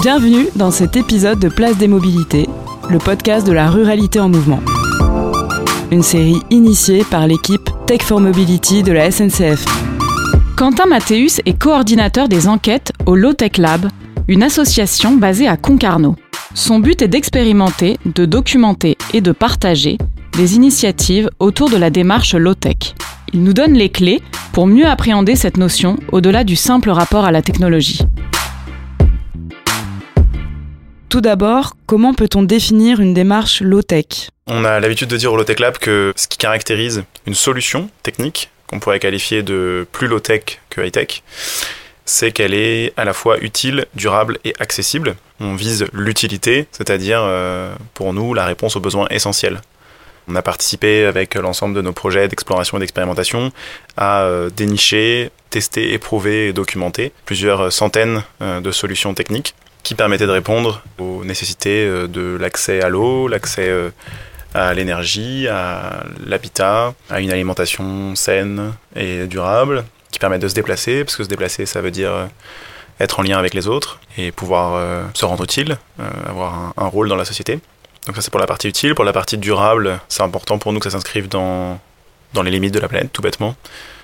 Bienvenue dans cet épisode de Place des Mobilités, le podcast de la ruralité en mouvement. Une série initiée par l'équipe Tech for Mobility de la SNCF. Quentin Mathéus est coordinateur des enquêtes au Low Tech Lab, une association basée à Concarneau. Son but est d'expérimenter, de documenter et de partager des initiatives autour de la démarche low-tech. Il nous donne les clés pour mieux appréhender cette notion au-delà du simple rapport à la technologie. Tout d'abord, comment peut-on définir une démarche low-tech? On a l'habitude de dire au Low-Tech Lab que ce qui caractérise une solution technique, qu'on pourrait qualifier de plus low-tech que high-tech, c'est qu'elle est à la fois utile, durable et accessible. On vise l'utilité, c'est-à-dire euh, pour nous la réponse aux besoins essentiels. On a participé avec l'ensemble de nos projets d'exploration et d'expérimentation à euh, dénicher, tester, éprouver et documenter plusieurs centaines euh, de solutions techniques qui permettaient de répondre aux nécessités euh, de l'accès à l'eau, l'accès à l'énergie, à l'habitat, à une alimentation saine et durable, qui permettent de se déplacer, parce que se déplacer, ça veut dire être en lien avec les autres et pouvoir se rendre utile, avoir un, rôle dans la société. Donc ça c'est pour la partie utile. Pour la partie durable, c'est important pour nous que ça s'inscrive dans, dans les limites de la planète, tout bêtement.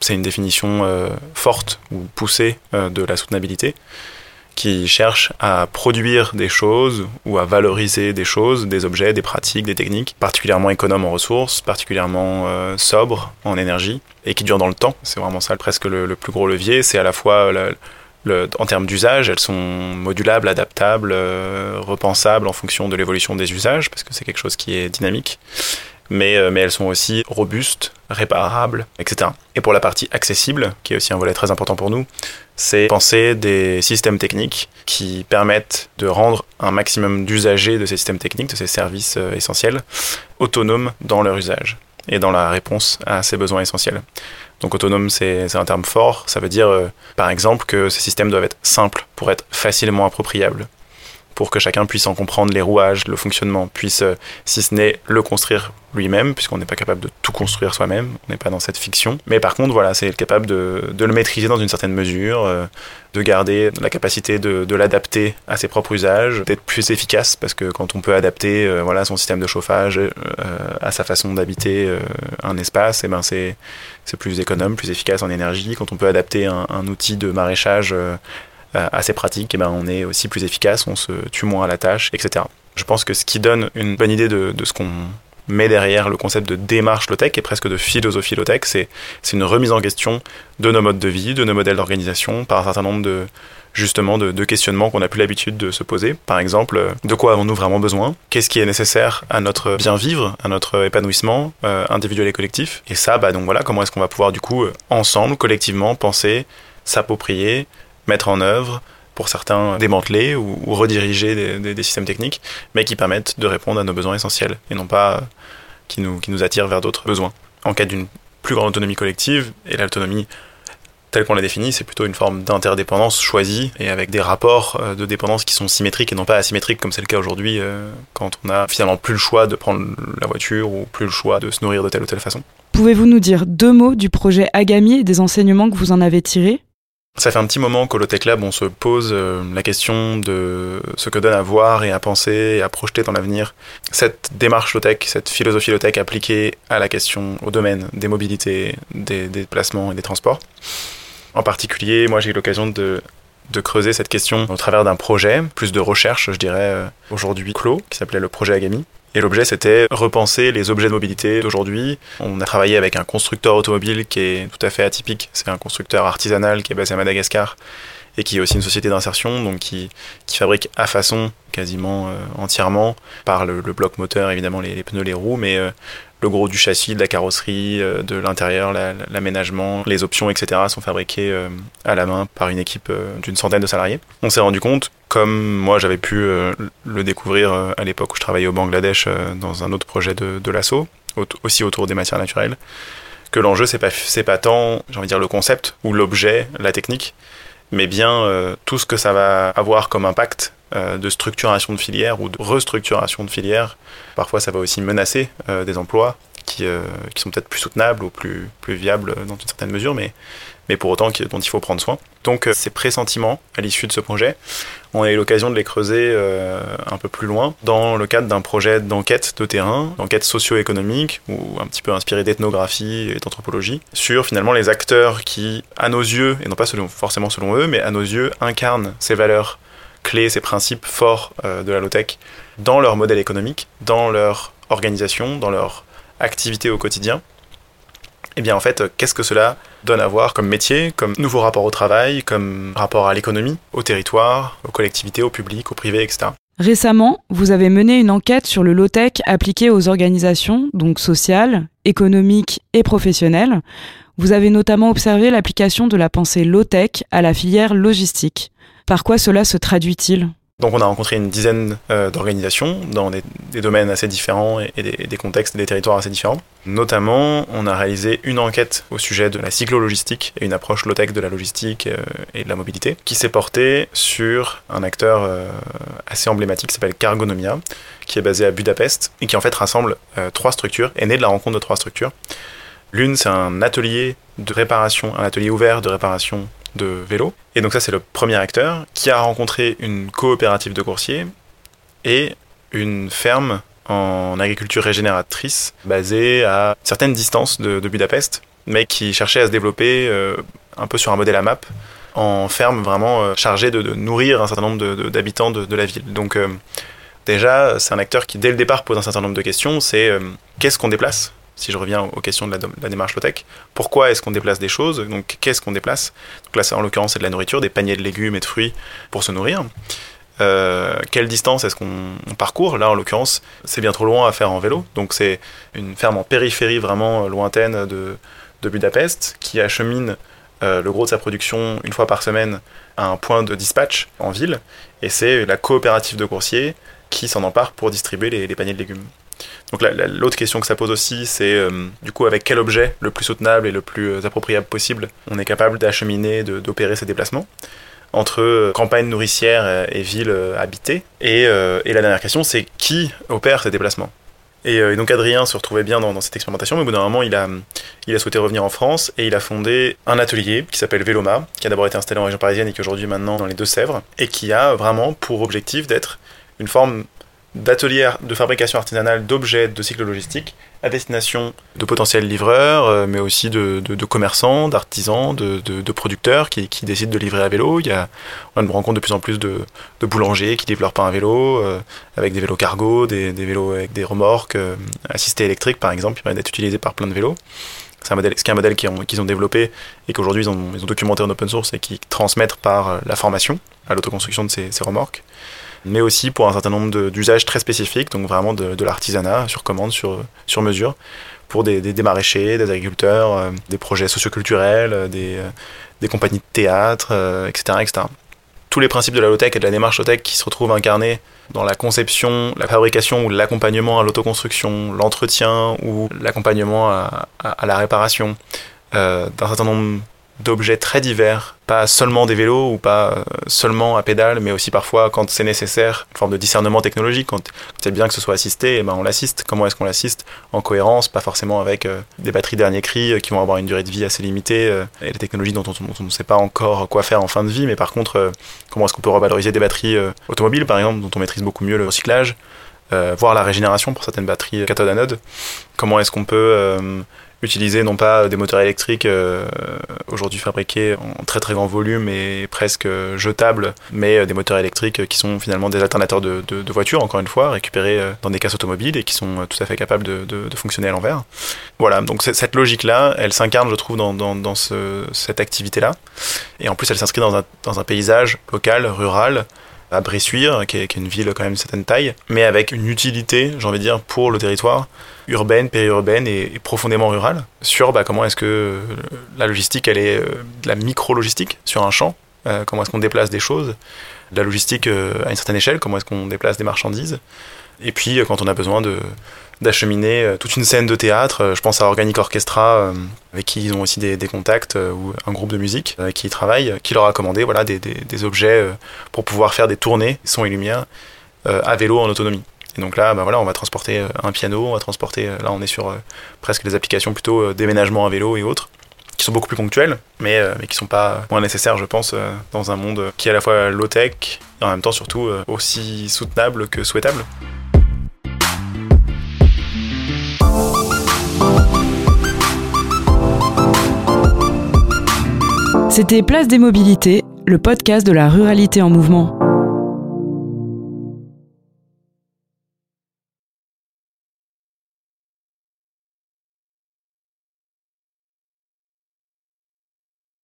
C'est une définition forte ou poussée de la soutenabilité qui cherche à produire des choses ou à valoriser des choses, des objets, des pratiques, des techniques particulièrement économes en ressources, particulièrement euh, sobres en énergie et qui durent dans le temps. C'est vraiment ça presque le, plus gros levier. C'est à la fois en termes d'usage, elles sont modulables, adaptables, euh, repensables en fonction de l'évolution des usages, parce que c'est quelque chose qui est dynamique mais, euh, elles sont aussi robustes, réparables, etc. Et pour la partie accessible, qui est aussi un volet très important pour nous, c'est penser des systèmes techniques qui permettent de rendre un maximum d'usagers de ces systèmes techniques, de ces services euh, essentiels, autonomes dans leur usage et dans la réponse à ces besoins essentiels. Donc autonome, c'est un terme fort. Ça veut dire, euh, par exemple, que ces systèmes doivent être simples pour être facilement appropriables pour que chacun puisse en comprendre les rouages, le fonctionnement, puisse, euh, si ce n'est le construire lui-même, puisqu'on n'est pas capable de tout construire soi-même, on n'est pas dans cette fiction. Mais par contre, voilà, c'est capable de, de, le maîtriser dans une certaine mesure, euh, de garder la capacité de, de l'adapter à ses propres usages, d'être plus efficace, parce que quand on peut adapter euh, voilà, son système de chauffage à sa façon d'habiter un espace, eh ben c'est plus économe, plus efficace en énergie. Quand on peut adapter un, un outil de maraîchage euh, assez pratique, et ben on est aussi plus efficace, on se tue moins à la tâche, etc. Je pense que ce qui donne une bonne idée de, de ce qu'on met derrière le concept de démarche low-tech et presque de philosophie low-tech, c'est une remise en question de nos modes de vie, de nos modèles d'organisation par un certain nombre de justement de, questionnements qu'on n'a plus l'habitude de se poser. Par exemple, de quoi avons-nous vraiment besoin? Qu'est-ce qui est nécessaire à notre bien vivre, à notre épanouissement euh, individuel et collectif? Et ça, bah donc voilà, comment est-ce qu'on va pouvoir du coup ensemble, collectivement, penser, s'approprier, mettre en œuvre, pour certains démanteler ou, rediriger des, systèmes techniques, mais qui permettent de répondre à nos besoins essentiels et non pas euh, qui nous, qui nous attirent vers d'autres besoins. En cas d'une plus grande autonomie collective, et l'autonomie telle qu'on la définit, c'est plutôt une forme d'interdépendance choisie et avec des rapports euh, de dépendance qui sont symétriques et non pas asymétriques comme c'est le cas aujourd'hui euh, quand on a finalement plus le choix de prendre la voiture ou plus le choix de se nourrir de telle ou telle façon. Pouvez-vous nous dire deux mots du projet Agami et des enseignements que vous en avez tirés? Ça fait un petit moment qu'au Lotech Lab, on se pose euh, la question de ce que donne à voir et à penser et à projeter dans l'avenir cette démarche low-tech, cette philosophie low-tech appliquée à la question, au domaine des mobilités, des, déplacements et des transports. En particulier, moi j'ai eu l'occasion de, de creuser cette question au travers d'un projet, plus de recherche, je dirais, euh, aujourd'hui clos, qui s'appelait le projet Agami, et l'objet, c'était repenser les objets de mobilité d'aujourd'hui. On a travaillé avec un constructeur automobile qui est tout à fait atypique. C'est un constructeur artisanal qui est basé à Madagascar et qui est aussi une société d'insertion, donc qui, qui, fabrique à façon quasiment euh, entièrement, par le, bloc moteur, évidemment les, pneus, les roues, mais euh, le gros du châssis, de la carrosserie, euh, de l'intérieur, l'aménagement, les options, etc. sont fabriqués à la main par une équipe d'une centaine de salariés. On s'est rendu compte comme moi j'avais pu euh, le découvrir euh, à l'époque où je travaillais au Bangladesh euh, dans un autre projet de, l'assaut, aussi autour des matières naturelles, que l'enjeu c'est pas pas tant j'ai dire le concept ou l'objet, la technique, mais bien tout ce que ça va avoir comme impact de structuration de filière ou de restructuration de filière. Parfois ça va aussi menacer des emplois qui, qui sont peut-être plus soutenables ou plus viables dans une certaine mesure, mais mais pour autant dont il faut prendre soin. Donc ces pressentiments à l'issue de ce projet, on a eu l'occasion de les creuser un peu plus loin dans le cadre d'un projet d'enquête de terrain, d'enquête socio-économique, ou un petit peu inspiré d'ethnographie et d'anthropologie, sur finalement les acteurs qui, à nos yeux, et non pas forcément selon eux, mais à nos yeux, incarnent ces valeurs clés, ces principes forts de la low-tech dans leur modèle économique, dans leur organisation, dans leur activité au quotidien, eh bien en fait, qu'est-ce que cela donne à voir comme métier, comme nouveau rapport au travail, comme rapport à l'économie, au territoire, aux collectivités, au public, au privé, etc. Récemment, vous avez mené une enquête sur le low-tech appliqué aux organisations, donc sociales, économiques et professionnelles. Vous avez notamment observé l'application de la pensée low-tech à la filière logistique. Par quoi cela se traduit-il? Donc on a rencontré une dizaine euh, d'organisations dans des, domaines assez différents et, des, contextes et des territoires assez différents. Notamment, on a réalisé une enquête au sujet de la cyclo-logistique et une approche low-tech de la logistique euh, et de la mobilité, qui s'est portée sur un acteur euh, assez emblématique qui s'appelle Cargonomia, qui est basé à Budapest et qui en fait rassemble trois structures, est né de la rencontre de trois structures. L'une, c'est un atelier de réparation, un atelier ouvert de réparation de vélo. Et donc ça, c'est le premier acteur qui a rencontré une coopérative de coursiers et une ferme en agriculture régénératrice basée à certaines distances de, Budapest, mais qui cherchait à se développer euh, un peu sur un modèle à map en ferme vraiment euh, chargée de, nourrir un certain nombre d'habitants de, la ville. Donc euh, déjà, c'est un acteur qui dès le départ pose un certain nombre de questions, c'est qu'est-ce qu'on déplace? Si je reviens aux questions de la, démarche low-tech, pourquoi est-ce qu'on déplace des choses Donc, qu'est-ce qu'on déplace? Donc là, en l'occurrence, c'est de la nourriture, des paniers de légumes et de fruits pour se nourrir. Euh, quelle distance est-ce qu'on parcourt? Là, en l'occurrence, c'est bien trop loin à faire en vélo. Donc, c'est une ferme en périphérie vraiment lointaine de, Budapest qui achemine euh, le gros de sa production une fois par semaine à un point de dispatch en ville. Et c'est la coopérative de coursiers qui s'en empare pour distribuer les paniers de légumes. Donc l'autre question que ça pose aussi, c'est euh, du coup avec quel objet le plus soutenable et le plus euh, appropriable possible on est capable d'acheminer, d'opérer ces déplacements entre euh, campagne nourricière et ville habitée. Et, la dernière question, c'est qui opère ces déplacements? Et, donc Adrien se retrouvait bien dans, cette expérimentation, mais au bout d'un moment, il a, il a souhaité revenir en France et il a fondé un atelier qui s'appelle Véloma, qui a d'abord été installé en région parisienne et qui aujourd'hui maintenant dans les Deux-Sèvres, et qui a vraiment pour objectif d'être une forme d'ateliers de fabrication artisanale d'objets de cycle logistique à destination de potentiels livreurs, euh, mais aussi de, commerçants, d'artisans, de, producteurs qui, décident de livrer à vélo. Il y a, on rencontre de plus en plus de, boulangers qui livrent leur pain à vélo, euh, avec des vélos cargo, des, vélos avec des remorques euh, assistés électriques par exemple, qui permettent d'être utilisés par plein de vélos. C'est un modèle, qui un modèle qu'ils ont, ont, développé et qu'aujourd'hui ils ont, ils ont, documenté en open source et qui transmettent par la formation à l'autoconstruction de ces remorques mais aussi pour un certain nombre d'usages très spécifiques, donc vraiment de, l'artisanat sur commande, sur, sur mesure, pour des, des, maraîchers, des agriculteurs, euh, des projets socioculturels, euh, des, euh, des compagnies de théâtre, etc., etc. Tous les principes de la low-tech et de la démarche low-tech qui se retrouvent incarnés dans la conception, la fabrication ou l'accompagnement à l'autoconstruction, l'entretien ou l'accompagnement à, la réparation d'un certain nombre d'objets très divers, pas seulement des vélos ou pas euh, seulement à pédale, mais aussi parfois quand c'est nécessaire, une forme de discernement technologique, quand c'est bien que ce soit assisté, et eh ben on l'assiste. Comment est-ce qu'on l'assiste? En cohérence, pas forcément avec euh, des batteries dernier cri euh, qui vont avoir une durée de vie assez limitée et des technologies dont on, ne sait pas encore quoi faire en fin de vie, mais par contre, comment est-ce qu'on peut revaloriser des batteries automobiles par exemple, dont on maîtrise beaucoup mieux le recyclage, voir la régénération pour certaines batteries cathode anode? Comment est-ce qu'on peut utiliser non pas des moteurs électriques euh, aujourd'hui fabriqués en très très grand volume et presque jetables, mais euh, des moteurs électriques qui sont finalement des alternateurs de, voitures, encore une fois, récupérés euh, dans des casses automobiles et qui sont tout à fait capables de, fonctionner à l'envers. Voilà, donc cette logique-là, elle s'incarne, je trouve, dans, dans, dans ce, cette activité-là. Et en plus, elle s'inscrit dans un paysage local, rural, à Bressuire, qui est, qui est, une ville quand même de certaine taille, mais avec une utilité, j'ai envie de dire, pour le territoire, urbaine, périurbaine et, profondément rurale, sur bah, comment est-ce que la logistique, elle est euh, de la micro-logistique sur un champ, euh, comment est-ce qu'on déplace des choses, de la logistique euh, à une certaine échelle, comment est-ce qu'on déplace des marchandises, et puis euh, quand on a besoin de d'acheminer euh, toute une scène de théâtre, euh, je pense à Organic Orchestra avec qui ils ont aussi des, contacts ou un groupe de musique qui ils travaillent, qui leur a commandé voilà des, des, objets pour pouvoir faire des tournées son et lumière à vélo en autonomie. Et donc là, bah voilà, on va transporter un piano, on va transporter, là on est sur presque les applications plutôt déménagement à vélo et autres, qui sont beaucoup plus ponctuelles, mais, mais qui sont pas moins nécessaires, je pense, dans un monde qui est à la fois low-tech et en même temps surtout aussi soutenable que souhaitable. C'était Place des Mobilités, le podcast de la ruralité en mouvement.